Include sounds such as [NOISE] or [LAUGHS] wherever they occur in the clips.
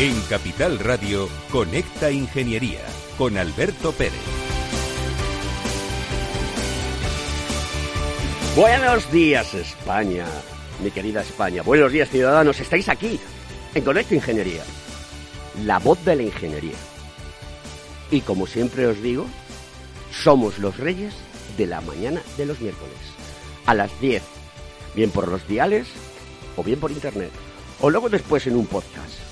En Capital Radio, Conecta Ingeniería con Alberto Pérez. Buenos días España, mi querida España. Buenos días ciudadanos, estáis aquí en Conecta Ingeniería, la voz de la ingeniería. Y como siempre os digo, somos los reyes de la mañana de los miércoles, a las 10, bien por los diales o bien por internet, o luego después en un podcast.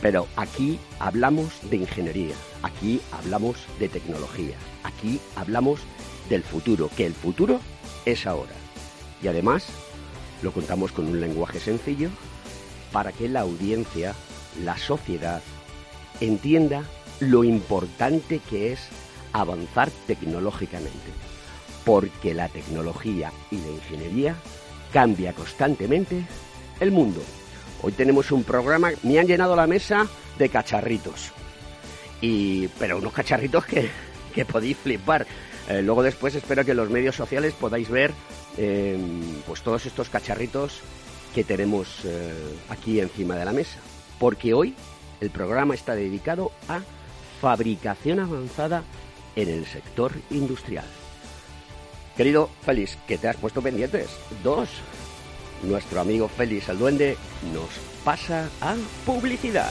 Pero aquí hablamos de ingeniería, aquí hablamos de tecnología, aquí hablamos del futuro, que el futuro es ahora. Y además lo contamos con un lenguaje sencillo para que la audiencia, la sociedad, entienda lo importante que es avanzar tecnológicamente. Porque la tecnología y la ingeniería cambia constantemente el mundo. Hoy tenemos un programa, me han llenado la mesa de cacharritos. Y, pero unos cacharritos que, [LAUGHS] que podéis flipar. Eh, luego después espero que en los medios sociales podáis ver em, pues todos estos cacharritos que tenemos eh, aquí encima de la mesa. Porque hoy el programa está dedicado a fabricación avanzada en el sector industrial. Querido Félix, que te has puesto pendientes. Dos, nuestro amigo Félix el Duende nos pasa a publicidad.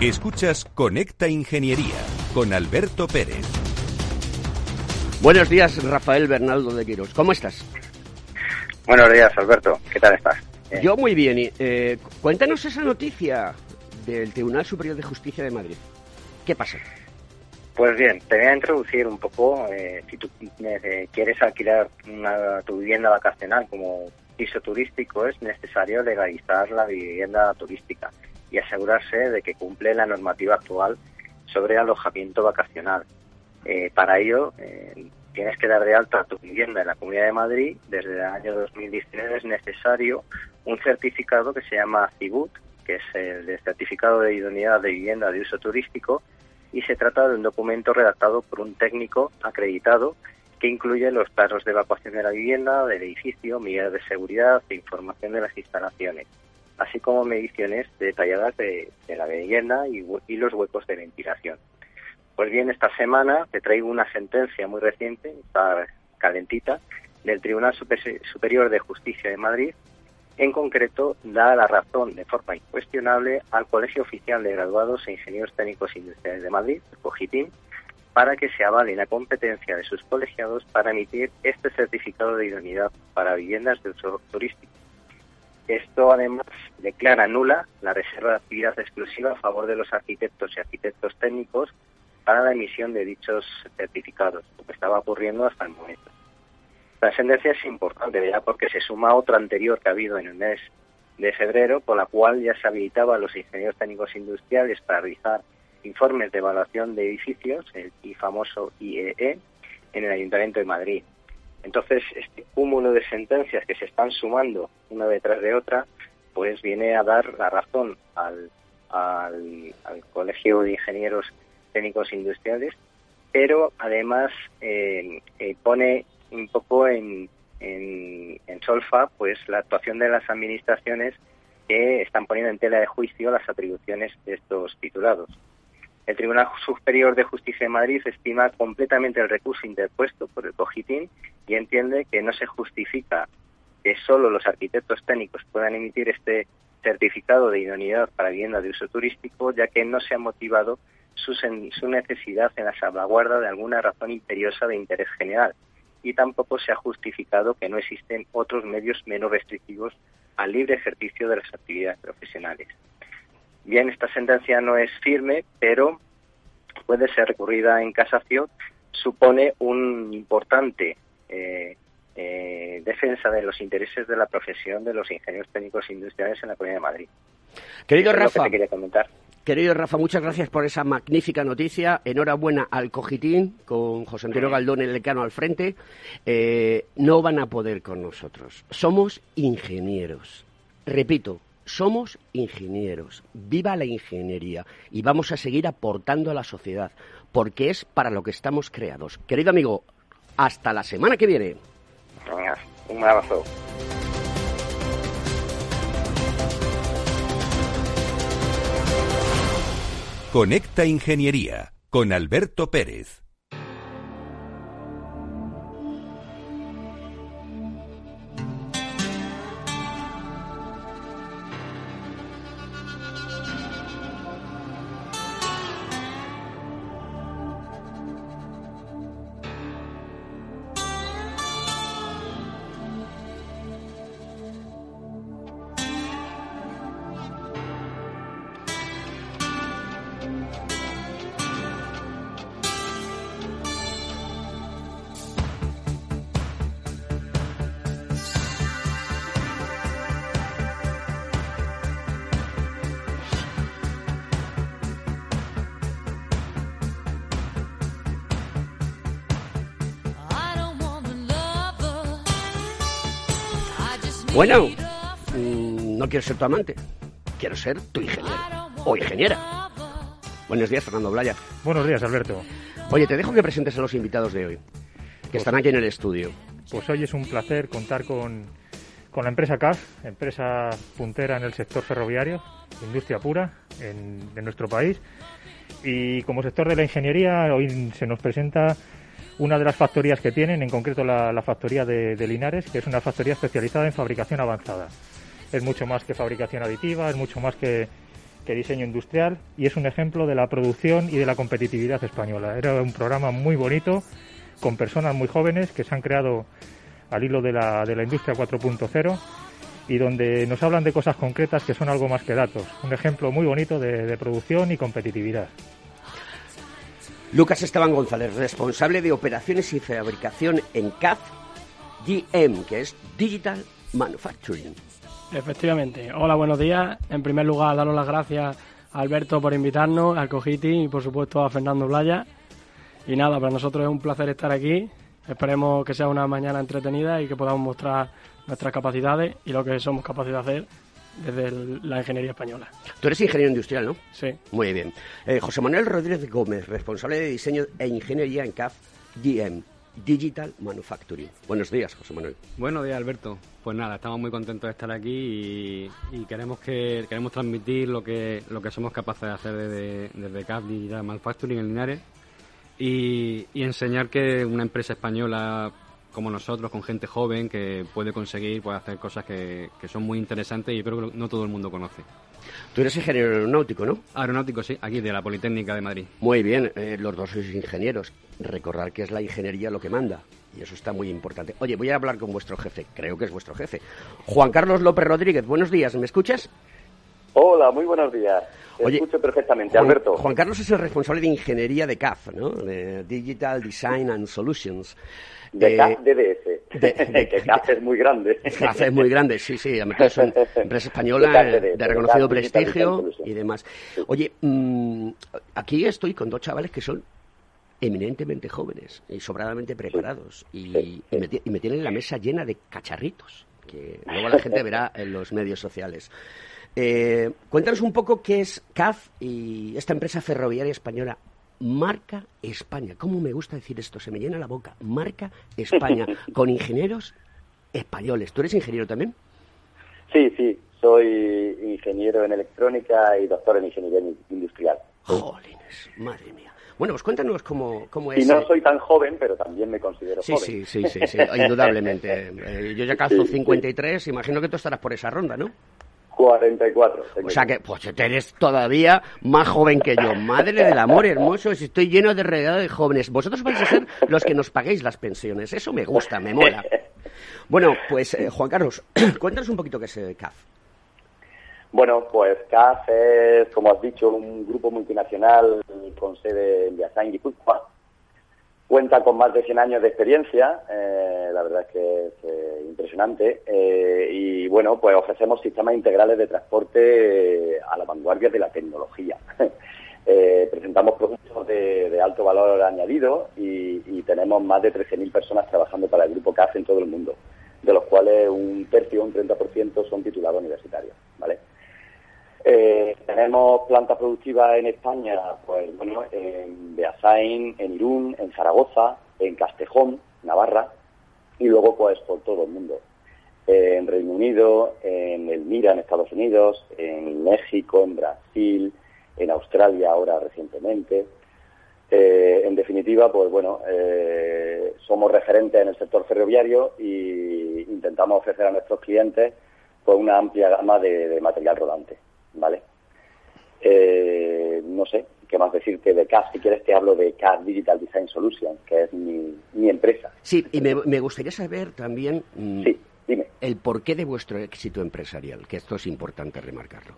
Escuchas Conecta Ingeniería con Alberto Pérez. Buenos días, Rafael Bernaldo de Quiros. ¿Cómo estás? Buenos días, Alberto. ¿Qué tal estás? Yo muy bien. Eh, cuéntanos esa noticia del Tribunal Superior de Justicia de Madrid. ¿Qué pasa? Pues bien, te voy a introducir un poco, eh, si tú eh, quieres alquilar una, tu vivienda vacacional como piso turístico, es necesario legalizar la vivienda turística y asegurarse de que cumple la normativa actual sobre alojamiento vacacional. Eh, para ello, eh, tienes que dar de alta tu vivienda en la Comunidad de Madrid. Desde el año 2019 es necesario un certificado que se llama CIBUT, que es el Certificado de Idoneidad de Vivienda de Uso Turístico, y se trata de un documento redactado por un técnico acreditado que incluye los planos de evacuación de la vivienda, del edificio, medidas de seguridad e información de las instalaciones así como mediciones detalladas de, la vivienda y, los huecos de ventilación. Pues bien, esta semana te traigo una sentencia muy reciente, está calentita, del Tribunal Superior de Justicia de Madrid. En concreto, da la razón de forma incuestionable al Colegio Oficial de Graduados e Ingenieros Técnicos Industriales de Madrid, COGITIM, para que se avale la competencia de sus colegiados para emitir este certificado de idoneidad para viviendas de uso turístico. Esto además declara nula la reserva de actividad exclusiva a favor de los arquitectos y arquitectos técnicos para la emisión de dichos certificados, lo que estaba ocurriendo hasta el momento. La sentencia es importante ya porque se suma a otra anterior que ha habido en el mes de febrero, por la cual ya se habilitaba a los ingenieros técnicos industriales para realizar informes de evaluación de edificios, el famoso IEE, en el Ayuntamiento de Madrid. Entonces, este cúmulo de sentencias que se están sumando una detrás de otra, pues viene a dar la razón al, al, Colegio de Ingenieros Técnicos Industriales pero además eh, eh, pone un poco en, en, en solfa pues la actuación de las administraciones que están poniendo en tela de juicio las atribuciones de estos titulados. El Tribunal Superior de Justicia de Madrid estima completamente el recurso interpuesto por el Cogitín y entiende que no se justifica que solo los arquitectos técnicos puedan emitir este certificado de idoneidad para vivienda de uso turístico, ya que no se ha motivado su, su necesidad en la salvaguarda de alguna razón imperiosa de interés general y tampoco se ha justificado que no existen otros medios menos restrictivos al libre ejercicio de las actividades profesionales. Bien, esta sentencia no es firme, pero puede ser recurrida en casación. Supone un importante eh, eh, defensa de los intereses de la profesión de los ingenieros técnicos industriales en la Comunidad de Madrid. Querido Rafa, quería comentar. Querido Rafa, muchas gracias por esa magnífica noticia. Enhorabuena al Cogitín, con José Antonio Galdón, el decano, al frente. Eh, no van a poder con nosotros. Somos ingenieros. Repito, somos ingenieros. Viva la ingeniería. Y vamos a seguir aportando a la sociedad, porque es para lo que estamos creados. Querido amigo, hasta la semana que viene. un abrazo. Conecta Ingeniería con Alberto Pérez. Bueno, mm, no quiero ser tu amante, quiero ser tu ingeniero o ingeniera. Buenos días, Fernando Blaya. Buenos días, Alberto. Oye, te dejo que presentes a los invitados de hoy, que están aquí en el estudio. Pues hoy es un placer contar con, con la empresa CAF, empresa puntera en el sector ferroviario, industria pura en, de nuestro país. Y como sector de la ingeniería, hoy se nos presenta una de las factorías que tienen, en concreto la, factoría de, Linares, que es una factoría especializada en fabricación avanzada. Es mucho más que fabricación aditiva, es mucho más que, diseño industrial y es un ejemplo de la producción y de la competitividad española. Era un programa muy bonito, con personas muy jóvenes que se han creado al hilo de la, industria 4.0 y donde nos hablan de cosas concretas que son algo más que datos. Un ejemplo muy bonito de producción y competitividad. Lucas Esteban González, responsable de operaciones y fabricación en CAF GM, que es Digital Manufacturing. Efectivamente. Hola, buenos días. En primer lugar, daros las gracias a Alberto por invitarnos, al Cogiti y por supuesto a Fernando Blaya. Y nada, para nosotros es un placer estar aquí. Esperemos que sea una mañana entretenida y que podamos mostrar nuestras capacidades y lo que somos capaces de hacer desde la ingeniería española. Tú eres ingeniero industrial, ¿no? Sí. Muy bien. Eh, José Manuel Rodríguez Gómez, responsable de diseño e ingeniería en CAF DM. Digital Manufacturing. Buenos días, José Manuel. Buenos días, Alberto. Pues nada, estamos muy contentos de estar aquí y, queremos que queremos transmitir lo que lo que somos capaces de hacer desde, desde CAF Digital Manufacturing en Linares y, y enseñar que una empresa española como nosotros, con gente joven que puede conseguir puede hacer cosas que, son muy interesantes y creo que no todo el mundo conoce. Tú eres ingeniero aeronáutico, ¿no? Aeronáutico, sí, aquí de la Politécnica de Madrid. Muy bien, eh, los dos sois ingenieros. Recordar que es la ingeniería lo que manda. Y eso está muy importante. Oye, voy a hablar con vuestro jefe. Creo que es vuestro jefe. Juan Carlos López Rodríguez, buenos días. ¿Me escuchas? Hola, muy buenos días. Te escucho perfectamente, Alberto. Juan Carlos es el responsable de ingeniería de CAF, ¿no? De Digital Design and Solutions. De CAF DDS. [LAUGHS] De, que CAF es muy grande. [LAUGHS] CAF es muy grande, sí, sí. Es una empresa española de, reconocido prestigio y demás. Oye, mm, aquí estoy con dos chavales que son eminentemente jóvenes y sobradamente preparados y, me, tienen la mesa llena de cacharritos que luego la gente verá en los medios sociales. Eh, cuéntanos un poco qué es CAF y esta empresa ferroviaria española Marca España. ¿Cómo me gusta decir esto? Se me llena la boca. Marca España, [LAUGHS] con ingenieros españoles. ¿Tú eres ingeniero también? Sí, sí. Soy ingeniero en electrónica y doctor en ingeniería industrial. Jolines, madre mía. Bueno, pues cuéntanos cómo, cómo es. Y no soy tan joven, pero también me considero sí, joven. Sí, sí, sí, sí, indudablemente. [LAUGHS] Eh, yo ya calzo 53, imagino que tú estarás por esa ronda, ¿no? 44. O sea que, pues eres todavía más joven que yo. Madre del amor hermoso, estoy lleno de realidad de jóvenes. Vosotros vais a ser los que nos paguéis las pensiones. Eso me gusta, me mola. [LAUGHS] Bueno, pues eh, Juan Carlos, [CLEARS THROAT] cuéntanos un poquito qué es eh, CAF. Bueno, pues CAF es, como has dicho, un grupo multinacional con sede en Viasain, Guipúzcoa. Cuenta con más de 100 años de experiencia, eh, la verdad es que es eh, impresionante. Eh, y bueno, pues ofrecemos sistemas integrales de transporte a la vanguardia de la tecnología. [LAUGHS] presentamos productos de, alto valor añadido y, y tenemos más de 13.000 personas trabajando para el grupo CAF en todo el mundo, de los cuales un tercio, un 30% son titulados universitarios. ¿vale? Eh, tenemos plantas productivas en España, pues bueno, en Beasain, en Irún, en Zaragoza, en Castejón, Navarra, y luego pues por todo el mundo. en Reino Unido, en Elmira, en Estados Unidos, en México, en Brasil, en Australia ahora recientemente. Eh, en definitiva, pues bueno, eh, somos referentes en el sector ferroviario y intentamos ofrecer a nuestros clientes pues una amplia gama de material rodante. ¿Vale? Eh, no sé qué más decirte de CAS. Si quieres te hablo de CAS Digital Design Solutions, que es mi, mi empresa. Sí, y me, me gustaría saber también mm, sí, dime. el porqué de vuestro éxito empresarial, que esto es importante remarcarlo.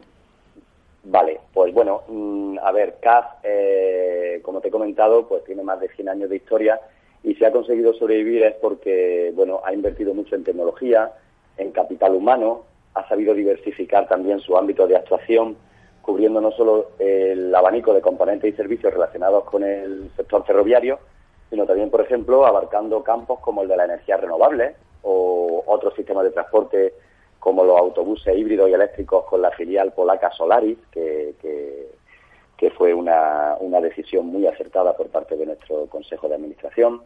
Vale, pues bueno, mm, a ver, CAS, eh, como te he comentado, pues tiene más de 100 años de historia y si ha conseguido sobrevivir es porque, bueno, ha invertido mucho en tecnología, en capital humano, ha sabido diversificar también su ámbito de actuación, cubriendo no solo el abanico de componentes y servicios relacionados con el sector ferroviario, sino también, por ejemplo, abarcando campos como el de la energía renovable o otros sistemas de transporte como los autobuses híbridos y eléctricos con la filial polaca Solaris, que, que, fue una, una decisión muy acertada por parte de nuestro Consejo de Administración.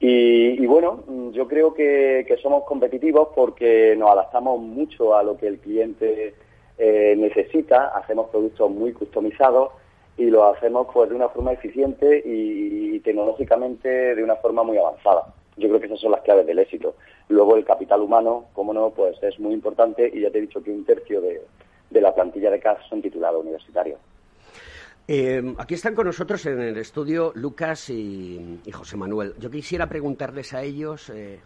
Y, bueno, yo creo que, somos competitivos porque nos adaptamos mucho a lo que el cliente eh, necesita, hacemos productos muy customizados y lo hacemos pues de una forma eficiente y, tecnológicamente de una forma muy avanzada. Yo creo que esas son las claves del éxito. Luego el capital humano, como no, pues es muy importante y ya te he dicho que un tercio de, de la plantilla de CAS son titulados universitarios. Eh, aquí están con nosotros en el estudio Lucas y, José Manuel. Yo quisiera preguntarles a ellos eh,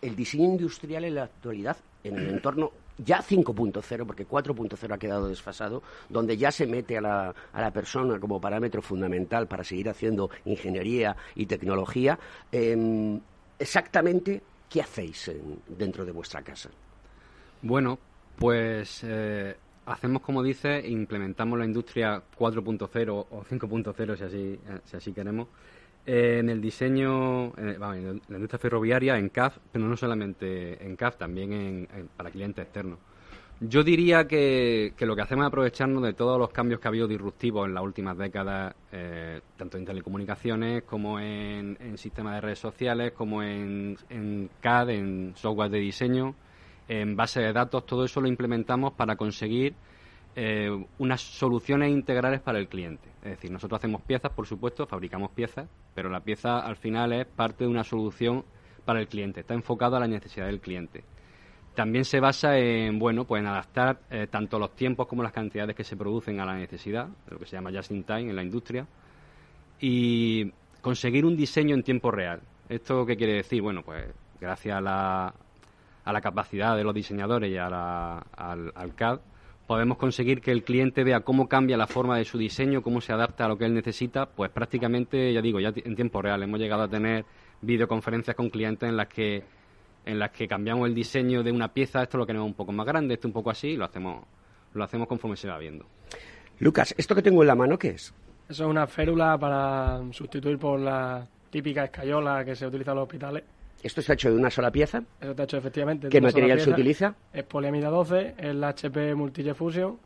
el diseño industrial en la actualidad, en el entorno ya 5.0, porque 4.0 ha quedado desfasado, donde ya se mete a la, a la, persona como parámetro fundamental para seguir haciendo ingeniería y tecnología. Em, exactamente, ¿qué hacéis dentro de vuestra casa? Bueno, pues eh, hacemos como dice, implementamos la industria 4.0 o 5.0 si así, si así queremos, eh, en el diseño, en, la industria ferroviaria, en CAF, pero no solamente en CAF, también en, para clientes externos. Yo diría que, lo que hacemos es aprovecharnos de todos los cambios que ha habido disruptivos en las últimas décadas, eh, tanto en telecomunicaciones como en, en, sistemas de redes sociales, como en, en CAD, en software de diseño, en base de datos, todo eso lo implementamos para conseguir eh, unas soluciones integrales para el cliente. Es decir, nosotros hacemos piezas, por supuesto, fabricamos piezas, pero la pieza al final es parte de una solución para el cliente, está enfocado a la necesidad del cliente. También se basa en, bueno, pues en adaptar eh, tanto los tiempos como las cantidades que se producen a la necesidad, lo que se llama just in time en la industria, y conseguir un diseño en tiempo real. ¿Esto qué quiere decir? Bueno, pues gracias a la, a la capacidad de los diseñadores y al, al CAD, podemos conseguir que el cliente vea cómo cambia la forma de su diseño, cómo se adapta a lo que él necesita, pues prácticamente, ya digo, ya en tiempo real hemos llegado a tener videoconferencias con clientes en las que en las que cambiamos el diseño de una pieza, esto lo queremos un poco más grande, esto un poco así, y lo hacemos lo hacemos conforme se va viendo. Lucas, ¿esto que tengo en la mano qué es? Eso es una férula para sustituir por la típica escayola que se utiliza en los hospitales. ¿Esto está hecho de una sola pieza? Eso está hecho efectivamente. ¿Qué material se utiliza? Es poliamida 12, es la HP Multille Fusion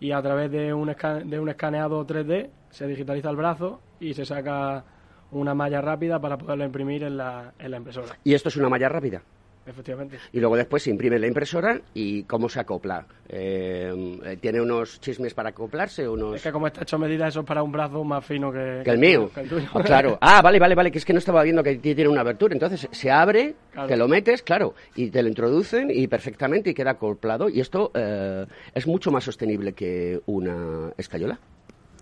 y a través de un, de un escaneado 3D se digitaliza el brazo y se saca una malla rápida para poderlo imprimir en la, en la impresora. ¿Y esto es una malla rápida? Efectivamente. Y luego después se imprime en la impresora y cómo se acopla. Eh, ¿Tiene unos chismes para acoplarse? Unos... Es que como está hecho medida, eso es para un brazo más fino que, el mío. Ah, claro. Ah, vale, vale, vale, que es que no estaba viendo que tiene una abertura. Entonces se abre, te lo metes, claro, y te lo introducen y perfectamente y queda acoplado. Y esto eh, es mucho más sostenible que una escayola.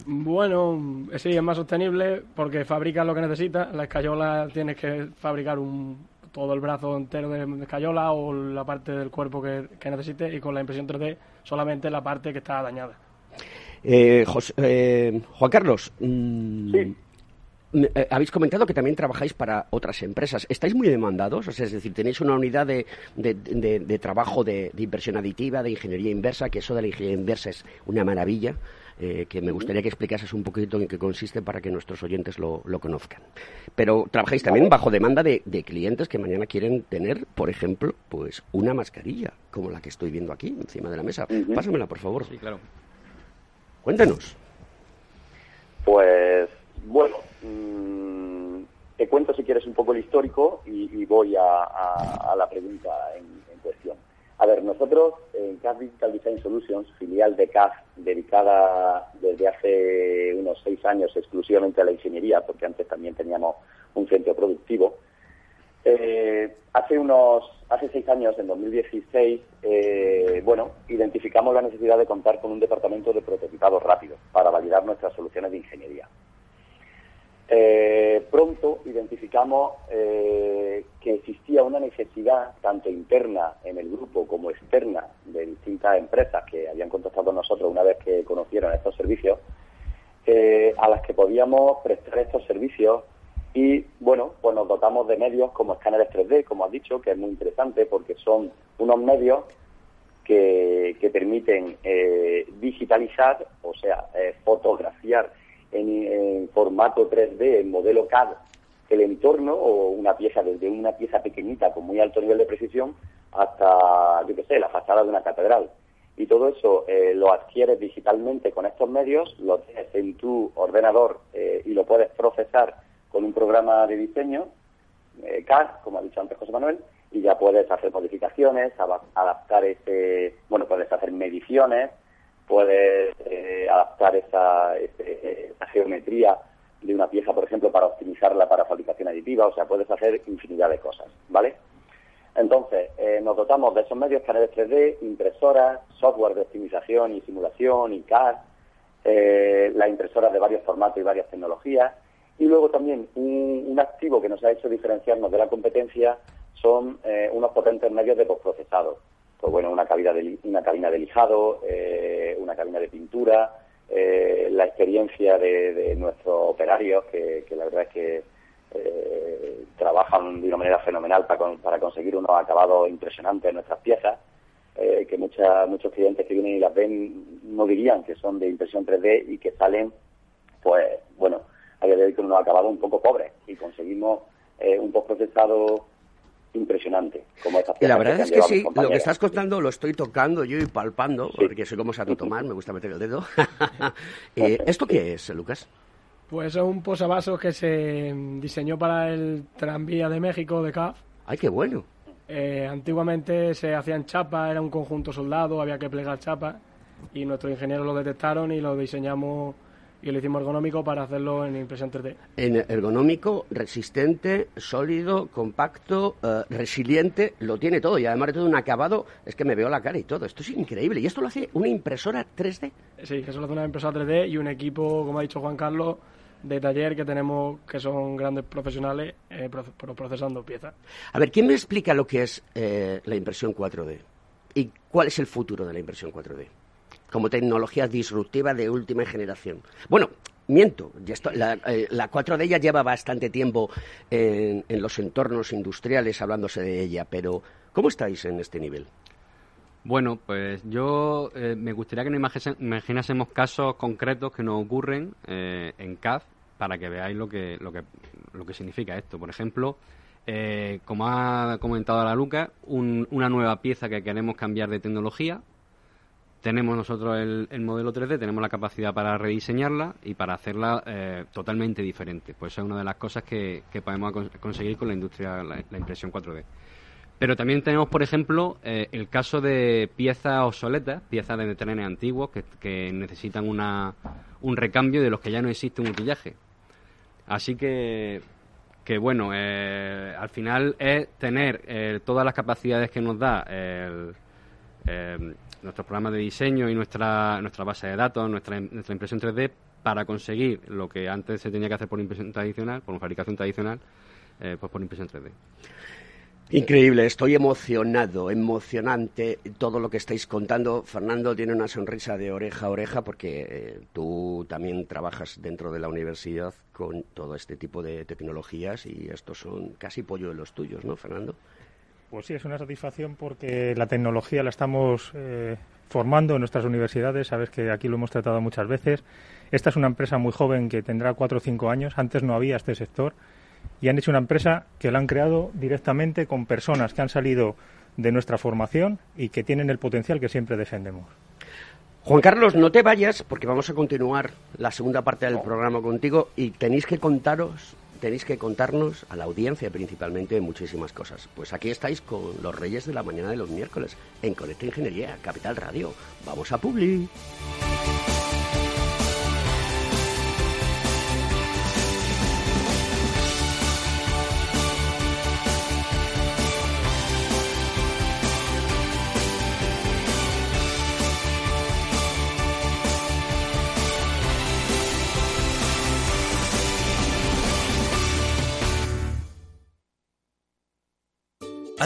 Bueno, sí, es más sostenible porque fabrica lo que necesita. La escayola tienes que fabricar un, todo el brazo entero de, escayola o la parte del cuerpo que, que necesite y con la impresión 3D solamente la parte que está dañada. Eh, eh, Juan Carlos, mm, eh, habéis comentado que también trabajáis para otras empresas. ¿Estáis muy demandados? es decir, tenéis una unidad de, de trabajo de, inversión aditiva, de ingeniería inversa, que eso de la ingeniería inversa es una maravilla. Eh, que me gustaría que explicases un poquito en qué consiste para que nuestros oyentes lo, conozcan. Pero trabajáis también bajo demanda de, clientes que mañana quieren tener, por ejemplo, pues una mascarilla, como la que estoy viendo aquí, encima de la mesa. Pásamela, por favor. Sí, claro. Cuéntanos. Pues, bueno, mm, te cuento si quieres un poco el histórico y, voy a, la pregunta en cuestión. A ver, nosotros en CAF Digital Design Solutions, filial de CAF dedicada desde hace unos seis años exclusivamente a la ingeniería, porque antes también teníamos un centro productivo, eh, hace unos hace seis años, en 2016, eh, bueno, identificamos la necesidad de contar con un departamento de prototipado rápido para validar nuestras soluciones de ingeniería. Eh, pronto identificamos eh, que existía una necesidad, tanto interna en el grupo como externa, de distintas empresas que habían contactado con nosotros una vez que conocieron estos servicios, eh, a las que podíamos prestar estos servicios. Y, bueno, pues nos dotamos de medios como escáneres 3D, como has dicho, que es muy interesante porque son unos medios que, que permiten digitalizar, o sea, fotografiar en, formato 3D, en modelo CAD, el entorno o una pieza, desde una pieza pequeñita con muy alto nivel de precisión hasta, yo qué sé, la fachada de una catedral. Y todo eso eh, lo adquieres digitalmente con estos medios, lo tienes en tu ordenador eh, y lo puedes procesar con un programa de diseño, eh, CAD, como ha dicho antes José Manuel, y ya puedes hacer modificaciones, adaptar ese, bueno, puedes hacer mediciones, puedes eh, adaptar esa, esa, geometría de una pieza, por ejemplo, para optimizarla para fabricación aditiva, o sea, puedes hacer infinidad de cosas, ¿vale? Entonces, eh, nos dotamos de esos medios, paneles 3D, impresoras, software de optimización y simulación, y CAD, eh, las impresoras de varios formatos y varias tecnologías, y luego también un, un, activo que nos ha hecho diferenciarnos de la competencia son eh, unos potentes medios de postprocesado pues bueno, una cabina de, una cabina de lijado, eh, una cabina de pintura, eh, la experiencia de, nuestros operarios, que, la verdad es que eh, trabajan de una manera fenomenal para, para conseguir unos acabados impresionantes en nuestras piezas, que muchos clientes que vienen y las ven no dirían que son de impresión 3D y que salen, pues bueno, a día de hoy con unos acabados un poco pobres. Y conseguimos un postprocesado impresionante. Como y la verdad es que sí, lo que estás contando lo estoy tocando yo y palpando, porque soy como Santo Tomás, me gusta meter el dedo. [LAUGHS] Eh, ¿Esto qué es, Lucas? Pues es un posavasos que se diseñó para el tranvía de México de CAF. ¡Ay, qué bueno! Eh, antiguamente se hacían chapas, era un conjunto soldado, había que plegar chapas y nuestros ingenieros lo detectaron y lo diseñamos y lo hicimos ergonómico para hacerlo en impresión 3D. En ergonómico, resistente, sólido, compacto, eh, resiliente, lo tiene todo y además de todo un acabado, es que me veo la cara y todo, esto es increíble. ¿Y esto lo hace una impresora 3D? Sí, eso lo hace una impresora 3D y un equipo, como ha dicho Juan Carlos, de taller que tenemos que son grandes profesionales eh, procesando piezas. A ver, ¿quién me explica lo que es eh, la impresión 4D? ¿Y cuál es el futuro de la impresión 4D? Como tecnología disruptiva de última generación. Bueno, miento, la, eh, la 4D ya lleva bastante tiempo en, los entornos industriales hablándose de ella, pero ¿cómo estáis en este nivel? Bueno, pues yo eh, me gustaría que nos imaginásemos casos concretos que nos ocurren eh, en CAD para que veáis lo que, lo que, lo que significa esto. Por ejemplo, como ha comentado la Luca, una nueva pieza que queremos cambiar de tecnología, tenemos nosotros el, modelo 3D, tenemos la capacidad para rediseñarla y para hacerla eh, totalmente diferente. Pues es una de las cosas que, podemos conseguir con la industria, la, impresión 4D. Pero también tenemos, por ejemplo, eh, el caso de piezas obsoletas, piezas de trenes antiguos que, necesitan una, un recambio de los que ya no existe un utillaje. Así que, que bueno, eh, al final es tener todas las capacidades que nos da el nuestros programas de diseño y nuestra, nuestra base de datos, nuestra, nuestra impresión 3D para conseguir lo que antes se tenía que hacer por impresión tradicional, por fabricación tradicional, eh, pues por impresión 3D. Increíble, estoy emocionado, emocionante todo lo que estáis contando. Fernando tiene una sonrisa de oreja a oreja porque eh, tú también trabajas dentro de la universidad con todo este tipo de tecnologías y estos son casi pollo de los tuyos, ¿no, Fernando? Pues sí, es una satisfacción porque la tecnología la estamos eh, formando en nuestras universidades. Sabes que aquí lo hemos tratado muchas veces. Esta es una empresa muy joven que tendrá cuatro o cinco años. Antes no había este sector y han hecho una empresa que la han creado directamente con personas que han salido de nuestra formación y que tienen el potencial que siempre defendemos. Juan Carlos, no te vayas porque vamos a continuar la segunda parte del programa contigo y tenéis que contaros tenéis que contarnos a la audiencia principalmente muchísimas cosas. Pues aquí estáis con los Reyes de la Mañana de los miércoles en Conecta Ingeniería, Capital Radio. Vamos a Publi.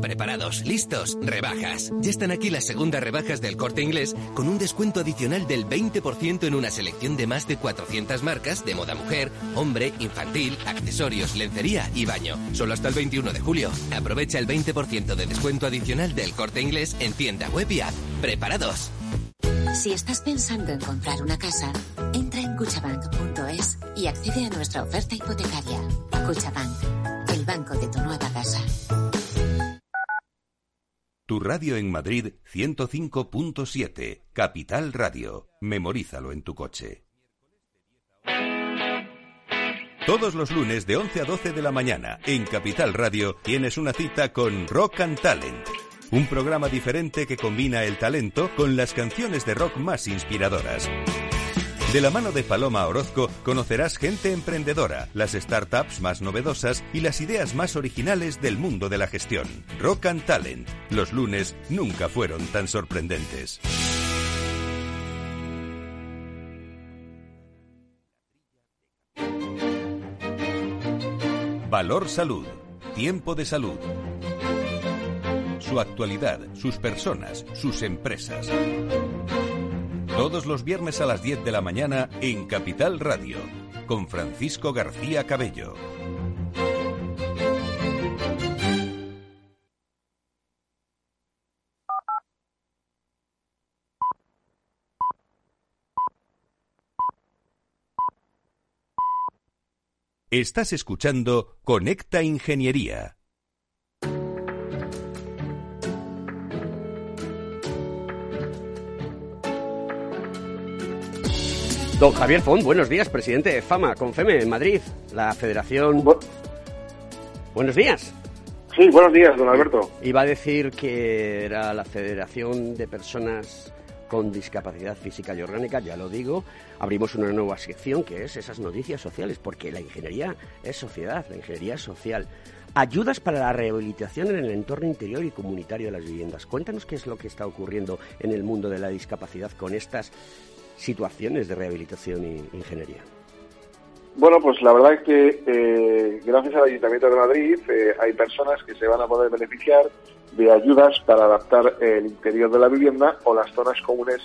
Preparados, listos, rebajas. Ya están aquí las segundas rebajas del corte inglés con un descuento adicional del 20% en una selección de más de 400 marcas de moda mujer, hombre, infantil, accesorios, lencería y baño. Solo hasta el 21 de julio. Aprovecha el 20% de descuento adicional del corte inglés en tienda web y app. ¿Preparados? Si estás pensando en comprar una casa, entra en cuchabank.es y accede a nuestra oferta hipotecaria. Cuchabank, el banco de tu nueva casa. Tu radio en Madrid 105.7, Capital Radio. Memorízalo en tu coche. Todos los lunes de 11 a 12 de la mañana en Capital Radio tienes una cita con Rock and Talent. Un programa diferente que combina el talento con las canciones de rock más inspiradoras. De la mano de Paloma Orozco conocerás gente emprendedora, las startups más novedosas y las ideas más originales del mundo de la gestión. Rock and Talent. Los lunes nunca fueron tan sorprendentes. Valor Salud. Tiempo de salud. Su actualidad, sus personas, sus empresas. Todos los viernes a las 10 de la mañana en Capital Radio, con Francisco García Cabello. Estás escuchando Conecta Ingeniería. Don Javier Font, buenos días, presidente de FAMA, Confeme, en Madrid, la Federación... Buenos días. Sí, buenos días, don Alberto. Iba a decir que era la Federación de Personas con discapacidad física y orgánica, ya lo digo, abrimos una nueva sección que es esas noticias sociales, porque la ingeniería es sociedad, la ingeniería es social. Ayudas para la rehabilitación en el entorno interior y comunitario de las viviendas. Cuéntanos qué es lo que está ocurriendo en el mundo de la discapacidad con estas situaciones de rehabilitación e ingeniería. Bueno, pues la verdad es que eh, gracias al Ayuntamiento de Madrid eh, hay personas que se van a poder beneficiar de ayudas para adaptar el interior de la vivienda o las zonas comunes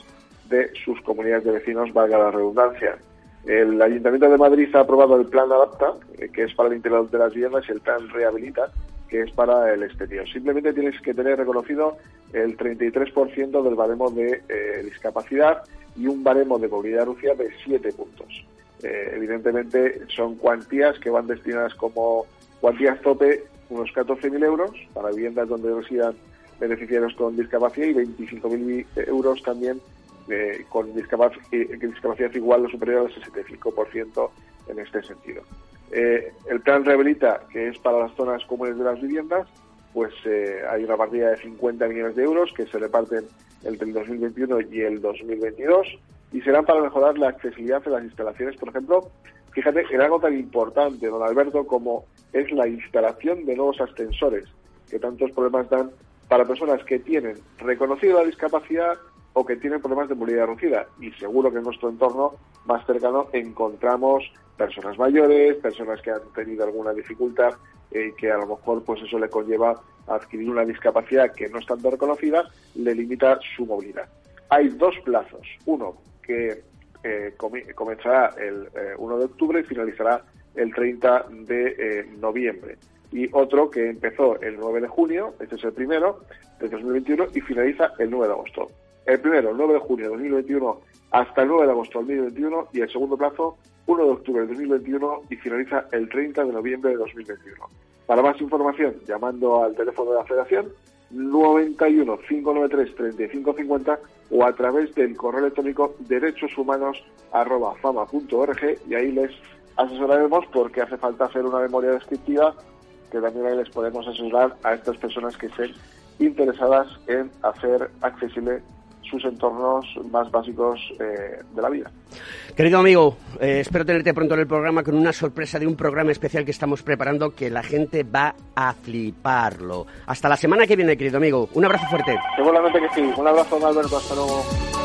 de sus comunidades de vecinos, valga la redundancia. El Ayuntamiento de Madrid ha aprobado el plan Adapta, eh, que es para el interior de las viviendas, y el plan Rehabilita, que es para el exterior. Simplemente tienes que tener reconocido el 33% del baremo de discapacidad y un baremo de movilidad reducida de 7 puntos. Eh, evidentemente son cuantías que van destinadas como cuantías tope unos 14.000 euros para viviendas donde residan beneficiarios con discapacidad y 25.000 euros también eh, con discapacidad, discapacidad igual o superior al 65% en este sentido. Eh, el plan Rehabilita, que es para las zonas comunes de las viviendas, pues eh, hay una partida de 50 millones de euros que se reparten el 2021 y el 2022 y serán para mejorar la accesibilidad de las instalaciones, por ejemplo, fíjate en algo tan importante, don Alberto, como es la instalación de nuevos ascensores, que tantos problemas dan para personas que tienen reconocida la discapacidad o que tienen problemas de movilidad reducida. Y seguro que en nuestro entorno más cercano encontramos personas mayores, personas que han tenido alguna dificultad eh, que a lo mejor pues eso le conlleva a adquirir una discapacidad que no es tanto reconocida, le limita su movilidad. Hay dos plazos. Uno que eh, comenzará el 1 eh, de octubre y finalizará el 30 de noviembre. Y otro que empezó el 9 de junio, este es el primero, de 2021, y finaliza el 9 de agosto. El primero, el 9 de junio de 2021 hasta el 9 de agosto de 2021 y el segundo plazo, 1 de octubre de 2021 y finaliza el 30 de noviembre de 2021. Para más información, llamando al teléfono de la Federación 91 593 3550 o a través del correo electrónico derechoshumanos@fama.org y ahí les asesoraremos porque hace falta hacer una memoria descriptiva que también ahí les podemos asesorar a estas personas que estén interesadas en hacer accesible sus entornos más básicos eh, de la vida. Querido amigo, eh, espero tenerte pronto en el programa con una sorpresa de un programa especial que estamos preparando que la gente va a fliparlo. Hasta la semana que viene, querido amigo. Un abrazo fuerte. Seguramente que sí. Un abrazo, Alberto. Hasta luego.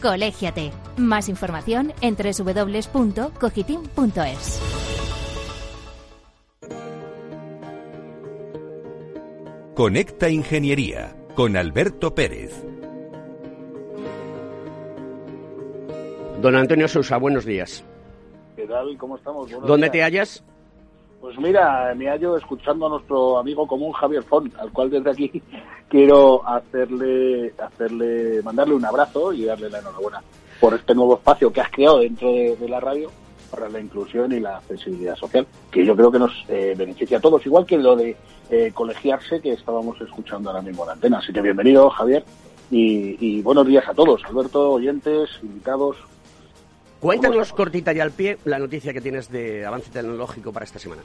Colégiate. Más información en www.cogitim.es. Conecta Ingeniería con Alberto Pérez. Don Antonio Sousa, buenos días. ¿Qué tal? ¿Cómo estamos? ¿Dónde te hallas? Pues mira, me hallo escuchando a nuestro amigo común Javier Font, al cual desde aquí [LAUGHS] quiero hacerle, hacerle, mandarle un abrazo y darle la enhorabuena por este nuevo espacio que has creado dentro de la radio para la inclusión y la accesibilidad social, que yo creo que nos eh, beneficia a todos, igual que lo de eh, colegiarse que estábamos escuchando ahora mismo en la antena. Así que bienvenido, Javier, y, buenos días a todos, Alberto, oyentes, invitados. Cuéntanos cortita y al pie la noticia que tienes de avance tecnológico para esta semana.